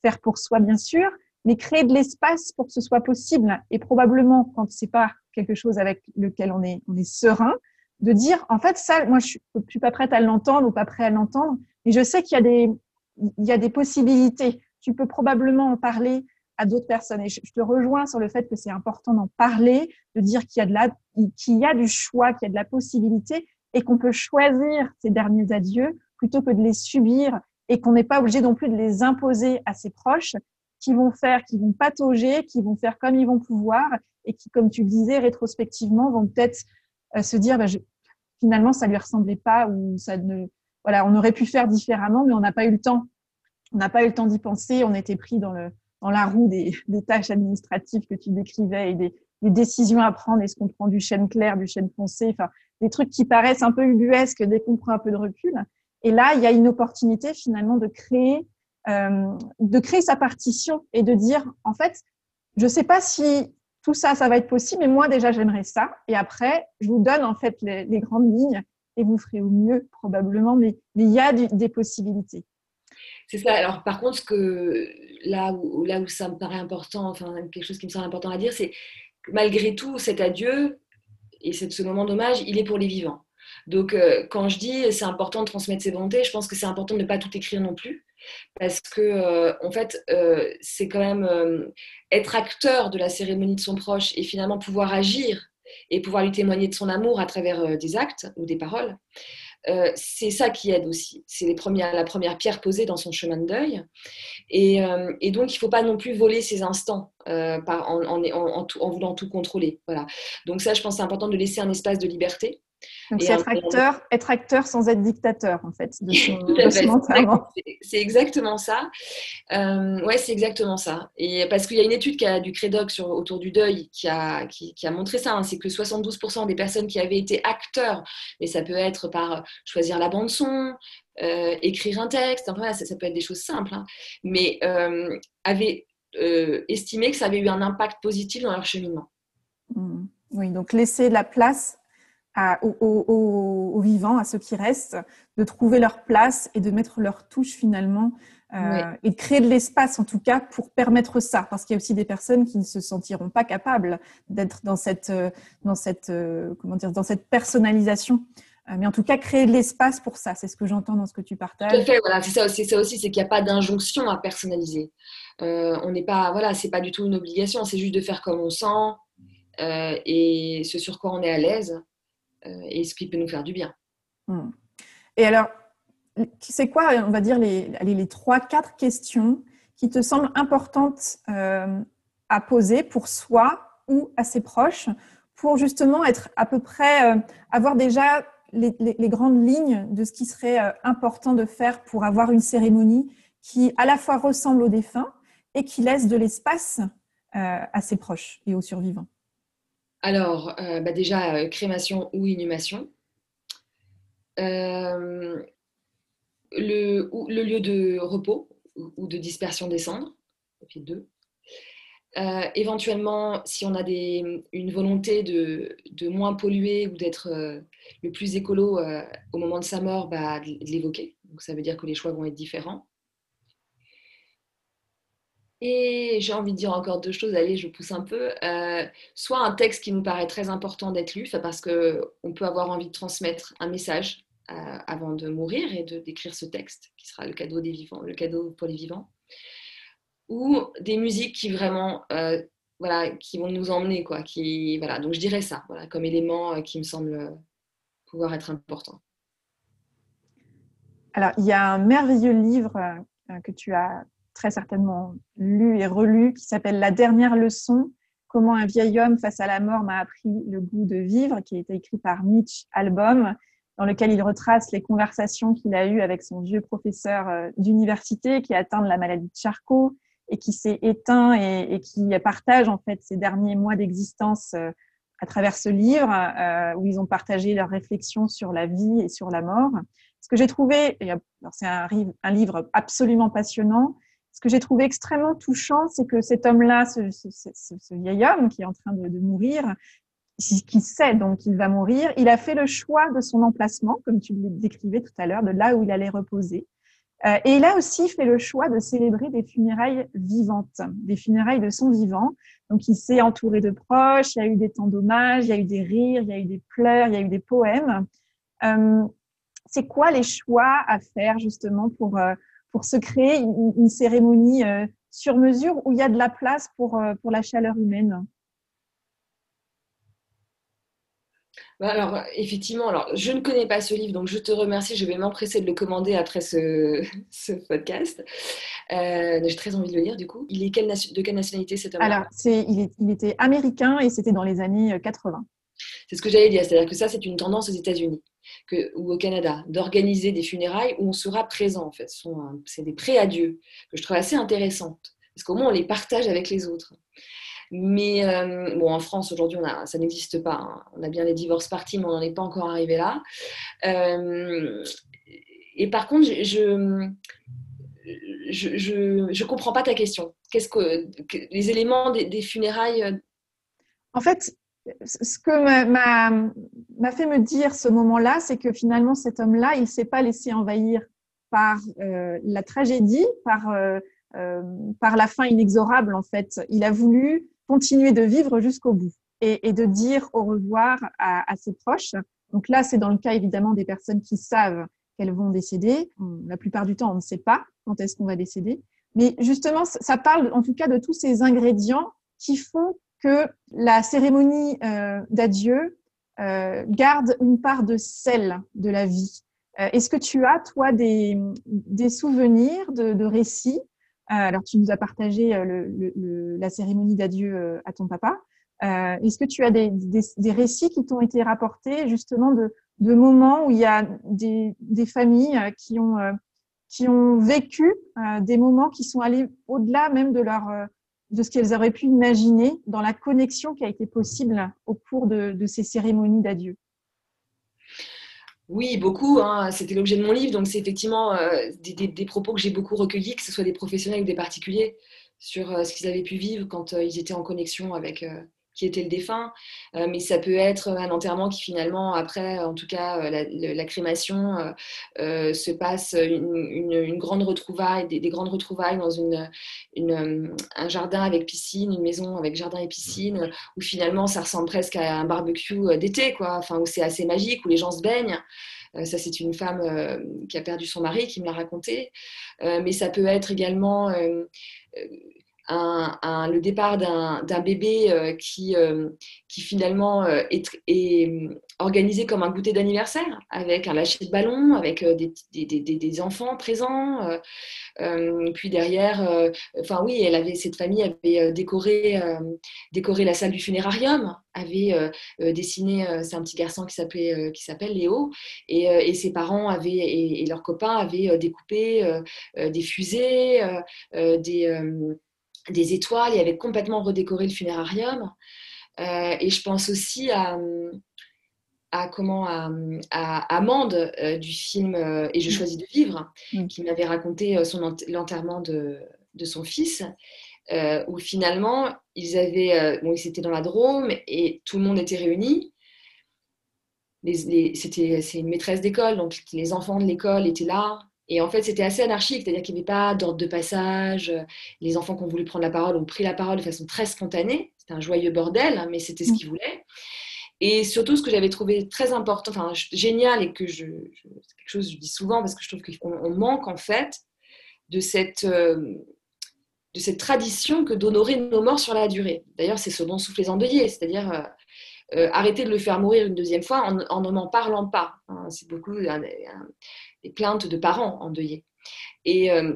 faire pour soi bien sûr, mais créer de l'espace pour que ce soit possible. Et probablement, quand c'est pas quelque chose avec lequel on est, on est serein, de dire, en fait, ça, moi, je ne suis pas prête à l'entendre ou pas prêt à l'entendre, mais je sais qu'il y, a des, il y a des possibilités. Tu peux probablement en parler à d'autres personnes. Et je, te rejoins sur le fait que c'est important d'en parler, de dire qu'il y a de la, qu'il y a du choix, qu'il y a de la possibilité et qu'on peut choisir ces derniers adieux plutôt que de les subir et qu'on n'est pas obligé non plus de les imposer à ses proches. qui vont faire, qui vont patauger, qui vont faire comme ils vont pouvoir et qui, comme tu le disais, rétrospectivement, vont peut-être se dire, bah, finalement, ça lui ressemblait pas ou ça ne, voilà, on aurait pu faire différemment, mais on n'a pas eu le temps. On n'a pas eu le temps d'y penser. On était pris dans le dans la roue des, des tâches administratives que tu décrivais et des, des décisions à prendre. Est-ce qu'on prend du chêne clair, du chêne foncé? Enfin, des trucs qui paraissent un peu ubuesques dès qu'on prend un peu de recul. Et là, il y a une opportunité finalement de créer, euh, de créer sa partition et de dire, en fait, je sais pas si tout ça, ça va être possible, mais moi déjà, j'aimerais ça. Et après, je vous donne en fait les, grandes lignes et vous ferez au mieux probablement, mais, il y a des possibilités. C'est ça. Alors, par contre, ce que, là, où, là où ça me paraît important, enfin, quelque chose qui me semble important à dire, c'est malgré tout, cet adieu et ce moment d'hommage, il est pour les vivants. Donc, euh, quand je dis c'est important de transmettre ses volontés, je pense que c'est important de ne pas tout écrire non plus. Parce que, euh, en fait, euh, c'est quand même euh, être acteur de la cérémonie de son proche et finalement pouvoir agir et pouvoir lui témoigner de son amour à travers des actes ou des paroles. C'est ça qui aide aussi. C'est la première pierre posée dans son chemin de deuil. Et, donc, il ne faut pas non plus voler ses instants en, en, voulant tout contrôler. Voilà. Donc ça, je pense c'est important de laisser un espace de liberté. Donc, c'est être acteur, être acteur sans être dictateur, en fait, C'est exactement ça. Euh, ouais, c'est exactement ça. Et parce qu'il y a une étude qui a, du Crédoc sur, autour du deuil qui a, qui, qui a montré ça. Hein, c'est que 72% des personnes qui avaient été acteurs, mais ça peut être par choisir la bande-son, euh, écrire un texte, enfin, ça, ça, peut être des choses simples, hein, mais euh, avaient euh, estimé que ça avait eu un impact positif dans leur cheminement. Mmh. Oui, donc laisser de la place à, aux, aux, aux, vivants, à ceux qui restent, de trouver leur place et de mettre leur touche finalement euh, oui. et de créer de l'espace en tout cas pour permettre ça, parce qu'il y a aussi des personnes qui ne se sentiront pas capables d'être dans cette, euh, dans cette, euh, comment dire, dans cette personnalisation. Mais en tout cas, créer de l'espace pour ça, c'est ce que j'entends dans ce que tu partages. Tout à fait, voilà, c'est ça aussi, c'est qu'il n'y a pas d'injonction à personnaliser. Euh, on n'est pas, voilà, c'est pas du tout une obligation, c'est juste de faire comme on sent euh, et ce sur quoi on est à l'aise et ce qui peut nous faire du bien. Hmm. Et alors, c'est quoi, on va dire, les, les, trois, quatre questions qui te semblent importantes euh, à poser pour soi ou à ses proches pour justement être à peu près, euh, avoir déjà les, les, grandes lignes de ce qui serait euh, important de faire pour avoir une cérémonie qui à la fois ressemble aux défunts et qui laisse de l'espace à ses proches et aux survivants? Alors, euh, bah déjà, euh, crémation ou inhumation. Euh, le, lieu de repos ou de dispersion des cendres, deux. Éventuellement, si on a une volonté de, moins polluer ou d'être le plus écolo au moment de sa mort, bah, de l'évoquer. Donc ça veut dire que les choix vont être différents. Et j'ai envie de dire encore deux choses, allez, je pousse un peu. Euh, soit un texte qui nous paraît très important d'être lu, parce qu'on peut avoir envie de transmettre un message euh, avant de mourir et de d'écrire ce texte, qui sera le cadeau des vivants, le cadeau pour les vivants. Ou des musiques qui vraiment, euh, voilà, qui vont nous emmener, quoi. Qui, voilà, donc je dirais ça, voilà, comme élément qui me semble pouvoir être important. Alors, il y a un merveilleux livre que tu as très certainement lu et relu, qui s'appelle La dernière leçon, comment un vieil homme face à la mort m'a appris le goût de vivre, qui a été écrit par Mitch Albom, dans lequel il retrace les conversations qu'il a eues avec son vieux professeur euh, d'université qui a atteint de la maladie de Charcot et qui s'est éteint et, qui partage en fait ses derniers mois d'existence euh, à travers ce livre euh, où ils ont partagé leurs réflexions sur la vie et sur la mort. Ce que j'ai trouvé, c'est un, livre absolument passionnant, ce que j'ai trouvé extrêmement touchant, c'est que cet homme-là, ce, vieil homme qui est en train de, de mourir, qui sait donc qu'il va mourir, il a fait le choix de son emplacement, comme tu le décrivais tout à l'heure, de là où il allait reposer. Euh, et il a aussi fait le choix de célébrer des funérailles vivantes, des funérailles de son vivant. Donc il s'est entouré de proches, il y a eu des temps d'hommage, il y a eu des rires, il y a eu des pleurs, il y a eu des poèmes. Euh, c'est quoi les choix à faire justement pour euh, pour se créer une, une cérémonie euh, sur mesure où il y a de la place pour, euh, pour la chaleur humaine Bah, alors, effectivement, alors, je ne connais pas ce livre, donc je te remercie. Je vais m'empresser de le commander après ce, ce podcast. Euh, J'ai très envie de le lire, du coup. Il est de quelle nationalité cet homme Alors, il, il, était américain et c'était dans les années 80. Euh, c'est ce que j'allais dire, c'est-à-dire que ça, c'est une tendance aux États-Unis ou au Canada, d'organiser des funérailles où on sera présent, en fait. C'est des pré-adieux que je trouve assez intéressantes, parce qu'au moins, on les partage avec les autres. Mais euh, bon, en France, aujourd'hui, ça n'existe pas. Hein. On a bien les divorces parties, mais on n'en est pas encore arrivé là. Euh, et par contre, je je, je, comprends pas ta question. Qu'est-ce que, les éléments des, funérailles euh, En fait, ce que m'a fait me dire ce moment-là, c'est que finalement, cet homme-là, il ne s'est pas laissé envahir par la tragédie, par, par la fin inexorable, en fait. Il a voulu continuer de vivre jusqu'au bout et, de dire au revoir à, ses proches. Donc là, c'est dans le cas évidemment des personnes qui savent qu'elles vont décéder. La plupart du temps, on ne sait pas quand est-ce qu'on va décéder. Mais justement, ça parle en tout cas de tous ces ingrédients qui font que la cérémonie euh, d'adieu euh, garde une part de sel de la vie. Euh, est-ce que tu as, toi, des, des souvenirs de, de récits? Euh, alors, tu nous as partagé euh, la cérémonie d'adieu euh, à ton papa. Est-ce que tu as des, récits qui t'ont été rapportés justement de, moments où il y a des, familles qui ont, qui ont vécu des moments qui sont allés au-delà même de leur de ce qu'elles auraient pu imaginer dans la connexion qui a été possible au cours de ces cérémonies d'adieu oui, beaucoup. Hein. C'était l'objet de mon livre. Donc, c'est effectivement euh, des, propos que j'ai beaucoup recueillis, que ce soit des professionnels ou des particuliers, sur euh, ce qu'ils avaient pu vivre quand euh, ils étaient en connexion avec qui était le défunt. mais ça peut être un enterrement qui, finalement, après, en tout cas, la, crémation, se passe une, grande retrouvaille, des, grandes retrouvailles dans une, un jardin avec piscine, une maison avec jardin et piscine, où finalement, ça ressemble presque à un barbecue d'été, quoi. Enfin, où c'est assez magique, où les gens se baignent. Euh, ça, c'est une femme euh, qui a perdu son mari qui me l'a raconté. Euh, mais ça peut être également le départ d'un bébé qui, qui finalement est, est, organisé comme un goûter d'anniversaire, avec un lâcher de ballon, avec des, des, des, des enfants présents. puis derrière, oui, elle avait, cette famille avait décoré, décoré la salle du funérarium, avait dessiné, c'est un petit garçon qui s'appelait qui s'appelle Léo, et, et, ses parents avaient et, leurs copains avaient découpé des fusées, des, des étoiles, il avait complètement redécoré le funérarium. et je pense aussi à, à comment à, Amande du film Et je mm. choisis de vivre, mm. qui m'avait raconté son l'enterrement de, de, son fils. Euh, où finalement, ils avaient, euh, bon, ils étaient dans la Drôme et tout le monde était réuni. Les, c'était, c'est une maîtresse d'école, donc les enfants de l'école étaient là. Et en fait, c'était assez anarchique, c'est-à-dire qu'il n'y avait pas d'ordre de passage. Les enfants qui ont voulu prendre la parole ont pris la parole de façon très spontanée. C'était un joyeux bordel, hein, mais c'était ce qu'ils voulaient. Et surtout, ce que j'avais trouvé très important, enfin génial, et que je, c'est quelque chose que je dis souvent parce que je trouve qu'on manque en fait de cette, euh, de cette tradition que d'honorer nos morts sur la durée. D'ailleurs, c'est ce dont soufflent les endeuillés, c'est-à-dire euh, euh, arrêter de le faire mourir une deuxième fois en, n'en parlant pas. Hein. c'est beaucoup des plaintes de parents endeuillés. Et, euh,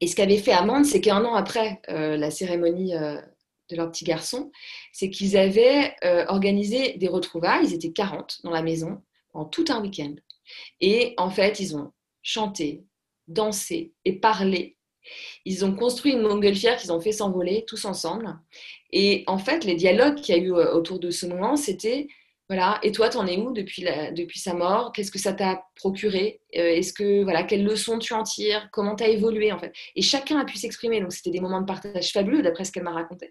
et ce qu'avait fait Amande, c'est qu'un an après la cérémonie de leur petit garçon, c'est qu'ils avaient organisé des retrouvailles. Ils étaient 40 dans la maison en tout un week-end. Et en fait, ils ont chanté, dansé et parlé ils ont construit une montgolfière qu'ils ont fait s'envoler tous ensemble. Et en fait, les dialogues qu'il y a eu euh, autour de ce moment, c'était voilà, et toi, t'en es où depuis, depuis sa mort? Qu'est-ce que ça t'a procuré? Euh, Est-ce que voilà, quelles leçons tu en tires? Comment t'as évolué en fait? Et chacun a pu s'exprimer. Donc c'était des moments de partage fabuleux d'après ce qu'elle m'a raconté.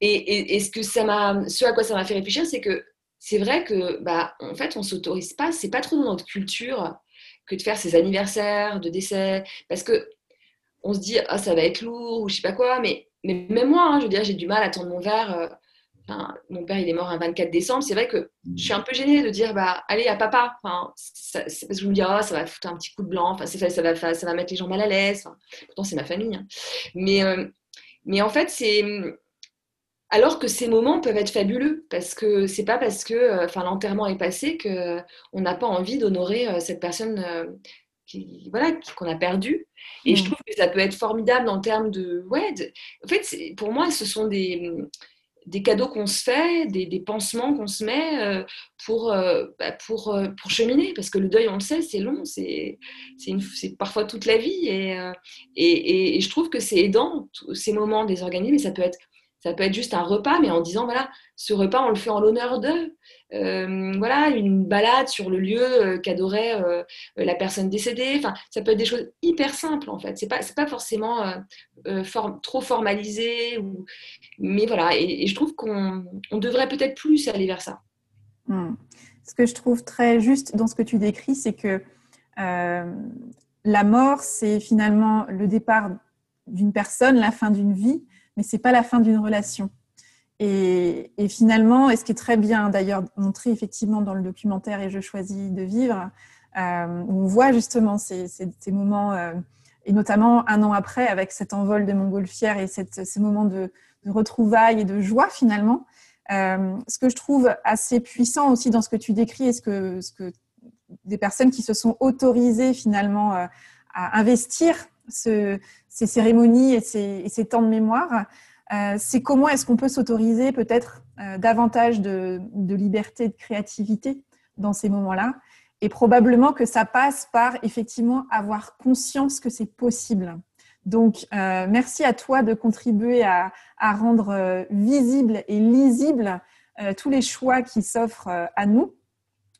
Et, ce que ça m'a, ce à quoi ça m'a fait réfléchir, c'est que c'est vrai que bah en fait on s'autorise pas, c'est pas trop dans notre culture que de faire ses anniversaires de décès, parce que on se dit ah ça va être lourd ou je sais pas quoi, mais, mais même moi, hein, je veux dire, j'ai du mal à tendre mon verre. Euh, mon père il est mort un 24 décembre, c'est vrai que je suis un peu gênée de dire bah allez à papa, enfin, parce que je me dis ah ça va foutre un petit coup de blanc, enfin ça, ça va ça va mettre les gens mal à l'aise. pourtant c'est ma famille, hein. mais euh, mais en fait c'est alors que ces moments peuvent être fabuleux parce que c'est pas parce que enfin l'enterrement est passé que on n'a pas envie d'honorer cette personne qui, voilà qu'on a perdu et je mm. trouve que ça peut être formidable en termes de ouais en fait pour moi ce sont des des cadeaux qu'on se fait, des, des pansements qu'on se met euh, pour, euh, bah, pour, euh, pour cheminer. Parce que le deuil, on le sait, c'est long, c'est parfois toute la vie. Et, et, et, je trouve que c'est aidant, ces moments des organismes, et ça peut être ça peut être juste un repas, mais en disant, voilà, ce repas, on le fait en l'honneur d'eux. Euh, voilà, une balade sur le lieu euh, qu'adorait euh, la personne décédée. Enfin, ça peut être des choses hyper simples, en fait. C'est pas, pas forcément trop formalisé. Mais voilà, et, je trouve qu'on devrait peut-être plus aller vers ça. Hmm. Ce que je trouve très juste dans ce que tu décris, c'est que la mort, c'est finalement le départ d'une personne, la fin d'une vie mais c'est pas la fin d'une relation. Et, finalement, et ce qui est très bien d'ailleurs montré effectivement dans le documentaire Et je choisis de vivre, euh, on voit justement ces, moments, euh, et notamment un an après avec cet envol de montgolfière et ces moments de, retrouvailles et de joie finalement. Euh, ce que je trouve assez puissant aussi dans ce que tu décris et ce que, ce que des personnes qui se sont autorisées finalement à investir ce, ces cérémonies et ces, temps de mémoire, euh, c'est comment est-ce qu'on peut s'autoriser peut-être euh, davantage de, liberté, de créativité dans ces moments-là. Et probablement que ça passe par effectivement avoir conscience que c'est possible. Donc, euh, merci à toi de contribuer à, rendre visible et lisible tous les choix qui s'offrent à nous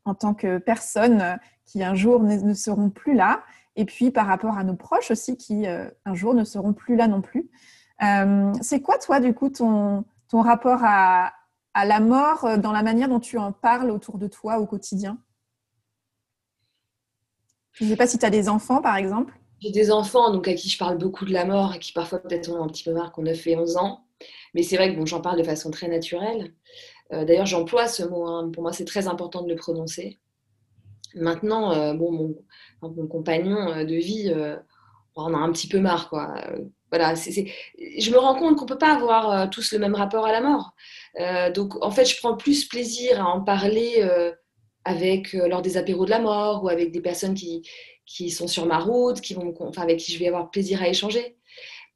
en tant que personnes qui un jour ne seront plus là et puis par rapport à nos proches aussi qui euh, un jour ne seront plus là non plus. Euh, c'est quoi toi du coup ton, ton rapport à, à, la mort euh, dans la manière dont tu en parles autour de toi au quotidien? Je ne sais pas si tu as des enfants par exemple. J'ai des enfants donc à qui je parle beaucoup de la mort et qui parfois peut-être ont un petit peu marre qu'on a fait 11 ans. Mais c'est vrai que bon, j'en parle de façon très naturelle. D'ailleurs, j'emploie ce mot. Hein. Pour moi, c'est très important de le prononcer. Maintenant, bon, mon, compagnon euh, de vie, euh, on a un petit peu marre, quoi. Voilà, je me rends compte qu'on peut pas avoir euh, tous le même rapport à la mort. donc, en fait, je prends plus plaisir à en parler avec lors des apéros de la mort ou avec des personnes qui, qui sont sur ma route, qui vont, enfin, avec qui je vais avoir plaisir à échanger.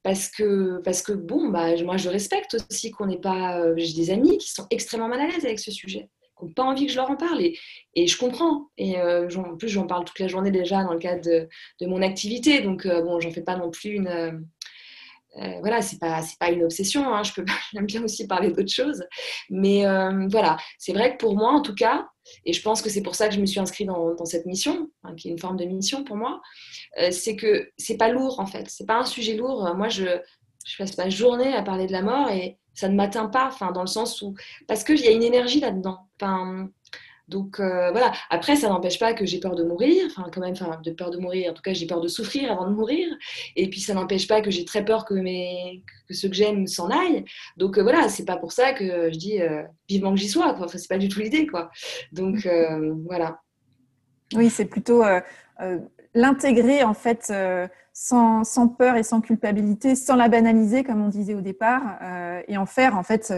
Parce que, parce que bon, bah, moi, je respecte aussi qu'on n'est pas. J'ai des amis qui sont extrêmement mal à l'aise avec ce sujet n'ont pas envie que je leur en parle. Et, je comprends. Et euh, en plus, j'en parle toute la journée déjà dans le cadre de, mon activité. Donc, euh, bon, j'en fais pas non plus une. Euh, voilà, c'est pas pas une obsession. Hein, je peux j'aime bien aussi parler d'autres choses, mais voilà, c'est vrai que pour moi, en tout cas, et je pense que c'est pour ça que je me suis inscrite dans, dans cette mission, hein, qui est une forme de mission pour moi, c'est que c'est pas lourd en fait. C'est pas un sujet lourd. Moi, je je passe ma journée à parler de la mort et ça ne m'atteint pas, enfin, dans le sens où. Parce qu'il y a une énergie là-dedans. Enfin, donc euh, voilà. Après, ça n'empêche pas que j'ai peur de mourir, enfin quand même, enfin de peur de mourir. En tout cas, j'ai peur de souffrir avant de mourir. Et puis ça n'empêche pas que j'ai très peur que mes que ceux que j'aime s'en aillent. Donc euh, voilà, c'est pas pour ça que je dis euh, vivement que j'y sois. Quoi. Enfin, c'est pas du tout l'idée, quoi. Donc voilà. Oui, c'est plutôt l'intégrer en fait sans, sans, peur et sans culpabilité, sans la banaliser comme on disait au départ, euh, et en faire en fait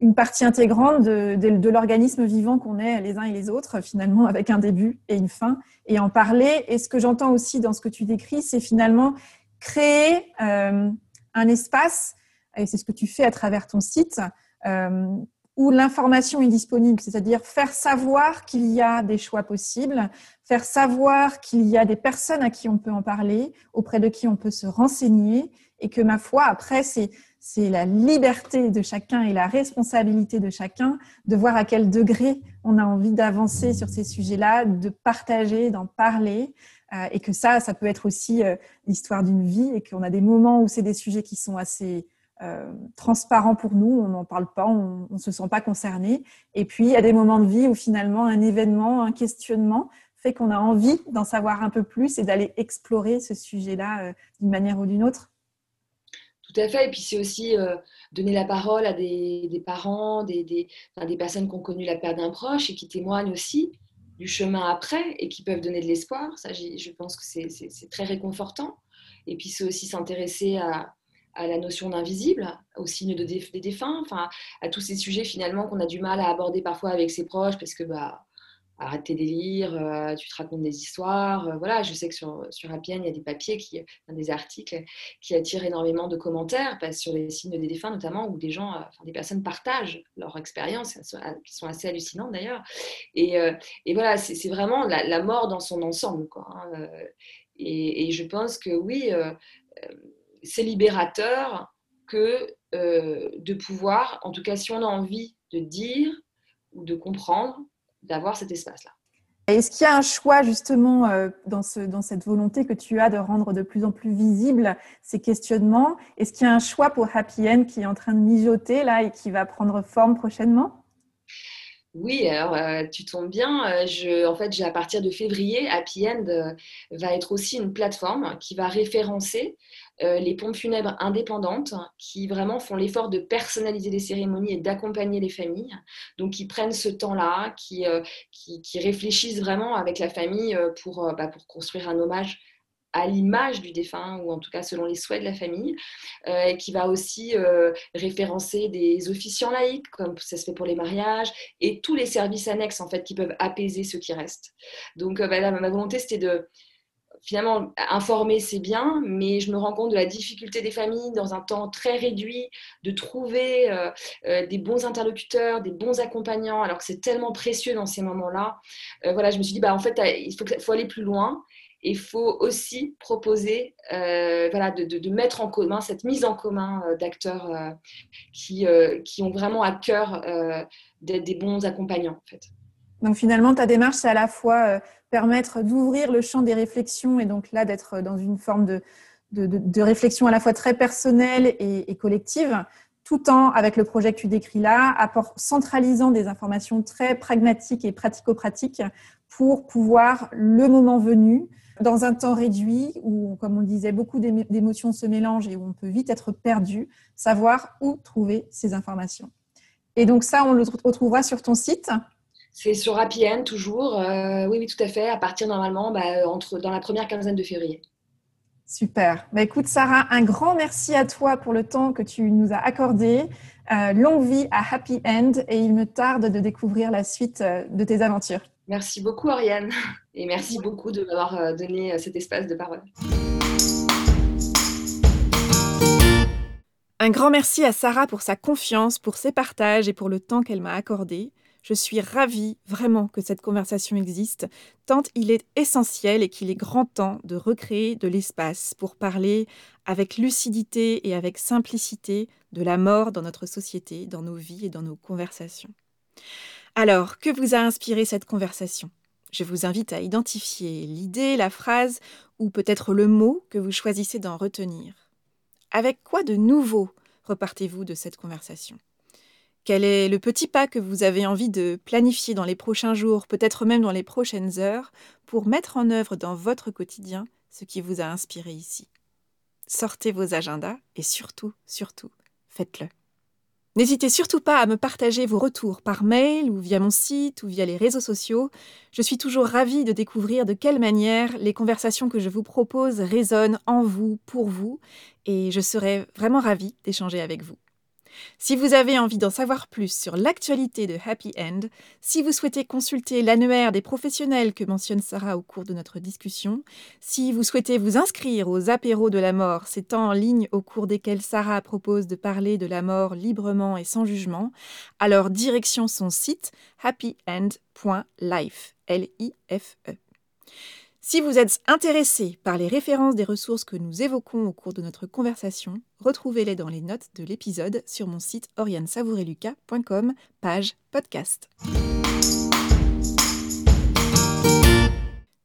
une partie intégrante de, l'organisme vivant qu'on est les uns et les autres, finalement avec un début et une fin, et en parler. Et ce que j'entends aussi dans ce que tu décris, c'est finalement créer euh, un espace, et c'est ce que tu fais à travers ton site, euh, où l'information est disponible, c'est-à-dire faire savoir qu'il y a des choix possibles, faire savoir qu'il y a des personnes à qui on peut en parler, auprès de qui on peut se renseigner, et que ma foi, après, c'est c'est la liberté de chacun et la responsabilité de chacun de voir à quel degré on a envie d'avancer sur ces sujets-là, de partager, d'en parler, euh, et que ça, ça peut être aussi euh, l'histoire d'une vie, et qu'on a des moments où c'est des sujets qui sont assez euh, transparent pour nous, on n'en parle pas, on ne se sent pas concerné. Et puis, il y a des moments de vie où finalement un événement, un questionnement fait qu'on a envie d'en savoir un peu plus et d'aller explorer ce sujet-là euh, d'une manière ou d'une autre. Tout à fait. Et puis, c'est aussi euh, donner la parole à des, parents, des, des, des personnes qui ont connu la perte d'un proche et qui témoignent aussi du chemin après et qui peuvent donner de l'espoir. Ça, je pense que c'est très réconfortant. Et puis, c'est aussi s'intéresser à à la notion d'invisible, au signe de des défunts, enfin, à tous ces sujets finalement qu'on a du mal à aborder parfois avec ses proches parce que bah, arrête tes délires, euh, tu te racontes des histoires. Euh, voilà, je sais que sur, sur Appian, il y a des papiers, qui, des articles qui attirent énormément de commentaires, parce, sur les signes des défunts notamment, où des gens, euh, enfin, des personnes partagent leur expérience, qui sont assez hallucinantes d'ailleurs. Et, voilà, c'est vraiment la, mort dans son ensemble. Quoi, hein, et, je pense que oui, c'est libérateur que de pouvoir, en tout cas si on a envie de dire ou de comprendre, d'avoir cet espace-là. Est-ce qu'il y a un choix justement euh, dans, dans cette volonté que tu as de rendre de plus en plus visibles ces questionnements? Est-ce qu'il y a un choix pour Happy End qui est en train de mijoter là et qui va prendre forme prochainement? Oui, alors euh, tu tombes bien. Euh, en fait, à partir de février, Happy End va être aussi une plateforme qui va référencer euh, les pompes funèbres indépendantes qui vraiment font l'effort de personnaliser les cérémonies et d'accompagner les familles. Donc, qui prennent ce temps-là, qui, euh, qui, réfléchissent vraiment avec la famille euh, pour, bah, pour construire un hommage à l'image du défunt, ou en tout cas selon les souhaits de la famille, et qui va aussi référencer des officiants laïcs, comme ça se fait pour les mariages, et tous les services annexes en fait qui peuvent apaiser ceux qui restent. Donc bah, ma volonté c'était de finalement, informer, c'est bien, mais je me rends compte de la difficulté des familles dans un temps très réduit de trouver euh, euh, des bons interlocuteurs, des bons accompagnants, alors que c'est tellement précieux dans ces moments-là. Euh, voilà, je me suis dit, bah, en fait, il faut aller plus loin. Il faut aussi proposer voilà, de, mettre en commun cette mise en commun d'acteurs qui, qui ont vraiment à cœur d'être des bons accompagnants. En fait. Donc finalement, ta démarche, c'est à la fois permettre d'ouvrir le champ des réflexions et donc là d'être dans une forme de, de, réflexion à la fois très personnelle et, collective, tout en, avec le projet que tu décris là, centralisant des informations très pragmatiques et pratico-pratiques pour pouvoir, le moment venu, dans un temps réduit où, comme on le disait, beaucoup d'émotions se mélangent et où on peut vite être perdu, savoir où trouver ces informations. Et donc ça, on le retrouvera sur ton site c'est sur Happy End toujours. Euh, oui, oui, tout à fait. À partir normalement, bah, entre, dans la première quinzaine de février. Super. Bah, écoute, Sarah, un grand merci à toi pour le temps que tu nous as accordé. Euh, longue vie à Happy End et il me tarde de découvrir la suite euh, de tes aventures. Merci beaucoup, Ariane. Et merci beaucoup de m'avoir donné cet espace de parole. Un grand merci à Sarah pour sa confiance, pour ses partages et pour le temps qu'elle m'a accordé. Je suis ravie vraiment que cette conversation existe, tant il est essentiel et qu'il est grand temps de recréer de l'espace pour parler avec lucidité et avec simplicité de la mort dans notre société, dans nos vies et dans nos conversations. Alors, que vous a inspiré cette conversation? Je vous invite à identifier l'idée, la phrase ou peut-être le mot que vous choisissez d'en retenir. Avec quoi de nouveau repartez-vous de cette conversation? Quel est le petit pas que vous avez envie de planifier dans les prochains jours, peut-être même dans les prochaines heures, pour mettre en œuvre dans votre quotidien ce qui vous a inspiré ici? Sortez vos agendas et surtout, surtout, faites-le. N'hésitez surtout pas à me partager vos retours par mail ou via mon site ou via les réseaux sociaux. Je suis toujours ravie de découvrir de quelle manière les conversations que je vous propose résonnent en vous, pour vous, et je serai vraiment ravie d'échanger avec vous. Si vous avez envie d'en savoir plus sur l'actualité de Happy End, si vous souhaitez consulter l'annuaire des professionnels que mentionne Sarah au cours de notre discussion, si vous souhaitez vous inscrire aux apéros de la mort, ces temps en ligne au cours desquels Sarah propose de parler de la mort librement et sans jugement, alors direction son site happyend.life. L-I-F-E. Si vous êtes intéressé par les références des ressources que nous évoquons au cours de notre conversation, retrouvez-les dans les notes de l'épisode sur mon site oriansavoureluca.com, page podcast.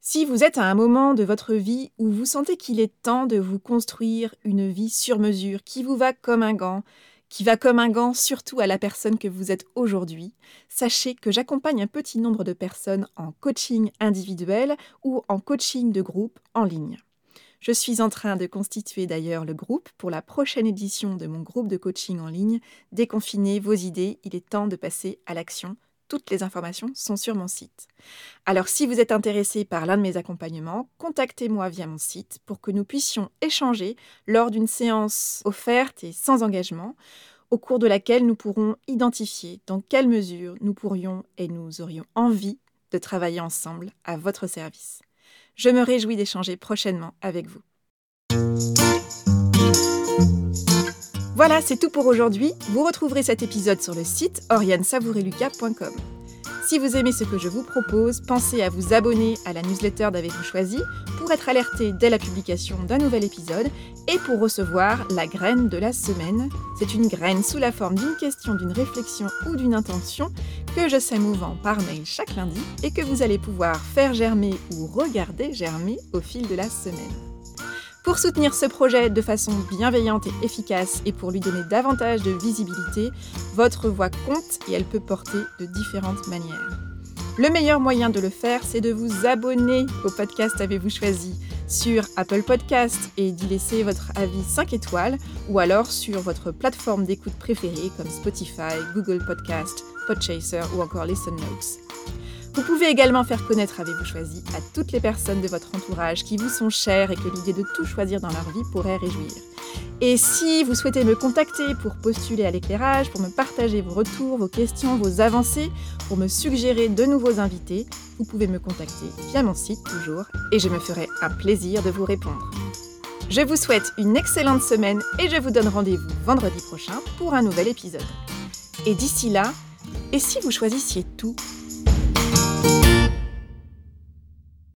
Si vous êtes à un moment de votre vie où vous sentez qu'il est temps de vous construire une vie sur mesure qui vous va comme un gant, qui va comme un gant surtout à la personne que vous êtes aujourd'hui, sachez que j'accompagne un petit nombre de personnes en coaching individuel ou en coaching de groupe en ligne. Je suis en train de constituer d'ailleurs le groupe pour la prochaine édition de mon groupe de coaching en ligne. Déconfinez vos idées, il est temps de passer à l'action Toutes les informations sont sur mon site. Alors si vous êtes intéressé par l'un de mes accompagnements, contactez-moi via mon site pour que nous puissions échanger lors d'une séance offerte et sans engagement, au cours de laquelle nous pourrons identifier dans quelle mesure nous pourrions et nous aurions envie de travailler ensemble à votre service. Je me réjouis d'échanger prochainement avec vous. Voilà, c'est tout pour aujourd'hui. Vous retrouverez cet épisode sur le site oriansavoureluca.com. Si vous aimez ce que je vous propose, pensez à vous abonner à la newsletter d'Avez-vous choisi pour être alerté dès la publication d'un nouvel épisode et pour recevoir la graine de la semaine. C'est une graine sous la forme d'une question, d'une réflexion ou d'une intention que je sais mouvant par mail chaque lundi et que vous allez pouvoir faire germer ou regarder germer au fil de la semaine. Pour soutenir ce projet de façon bienveillante et efficace et pour lui donner davantage de visibilité, votre voix compte et elle peut porter de différentes manières. Le meilleur moyen de le faire, c'est de vous abonner au podcast Avez-vous choisi sur Apple Podcast et d'y laisser votre avis 5 étoiles ou alors sur votre plateforme d'écoute préférée comme Spotify, Google Podcast, Podchaser ou encore Listen Notes. Vous pouvez également faire connaître Avez-vous choisi à toutes les personnes de votre entourage qui vous sont chères et que l'idée de tout choisir dans leur vie pourrait réjouir. Et si vous souhaitez me contacter pour postuler à l'éclairage, pour me partager vos retours, vos questions, vos avancées, pour me suggérer de nouveaux invités, vous pouvez me contacter via mon site toujours et je me ferai un plaisir de vous répondre. Je vous souhaite une excellente semaine et je vous donne rendez-vous vendredi prochain pour un nouvel épisode. Et d'ici là, et si vous choisissiez tout?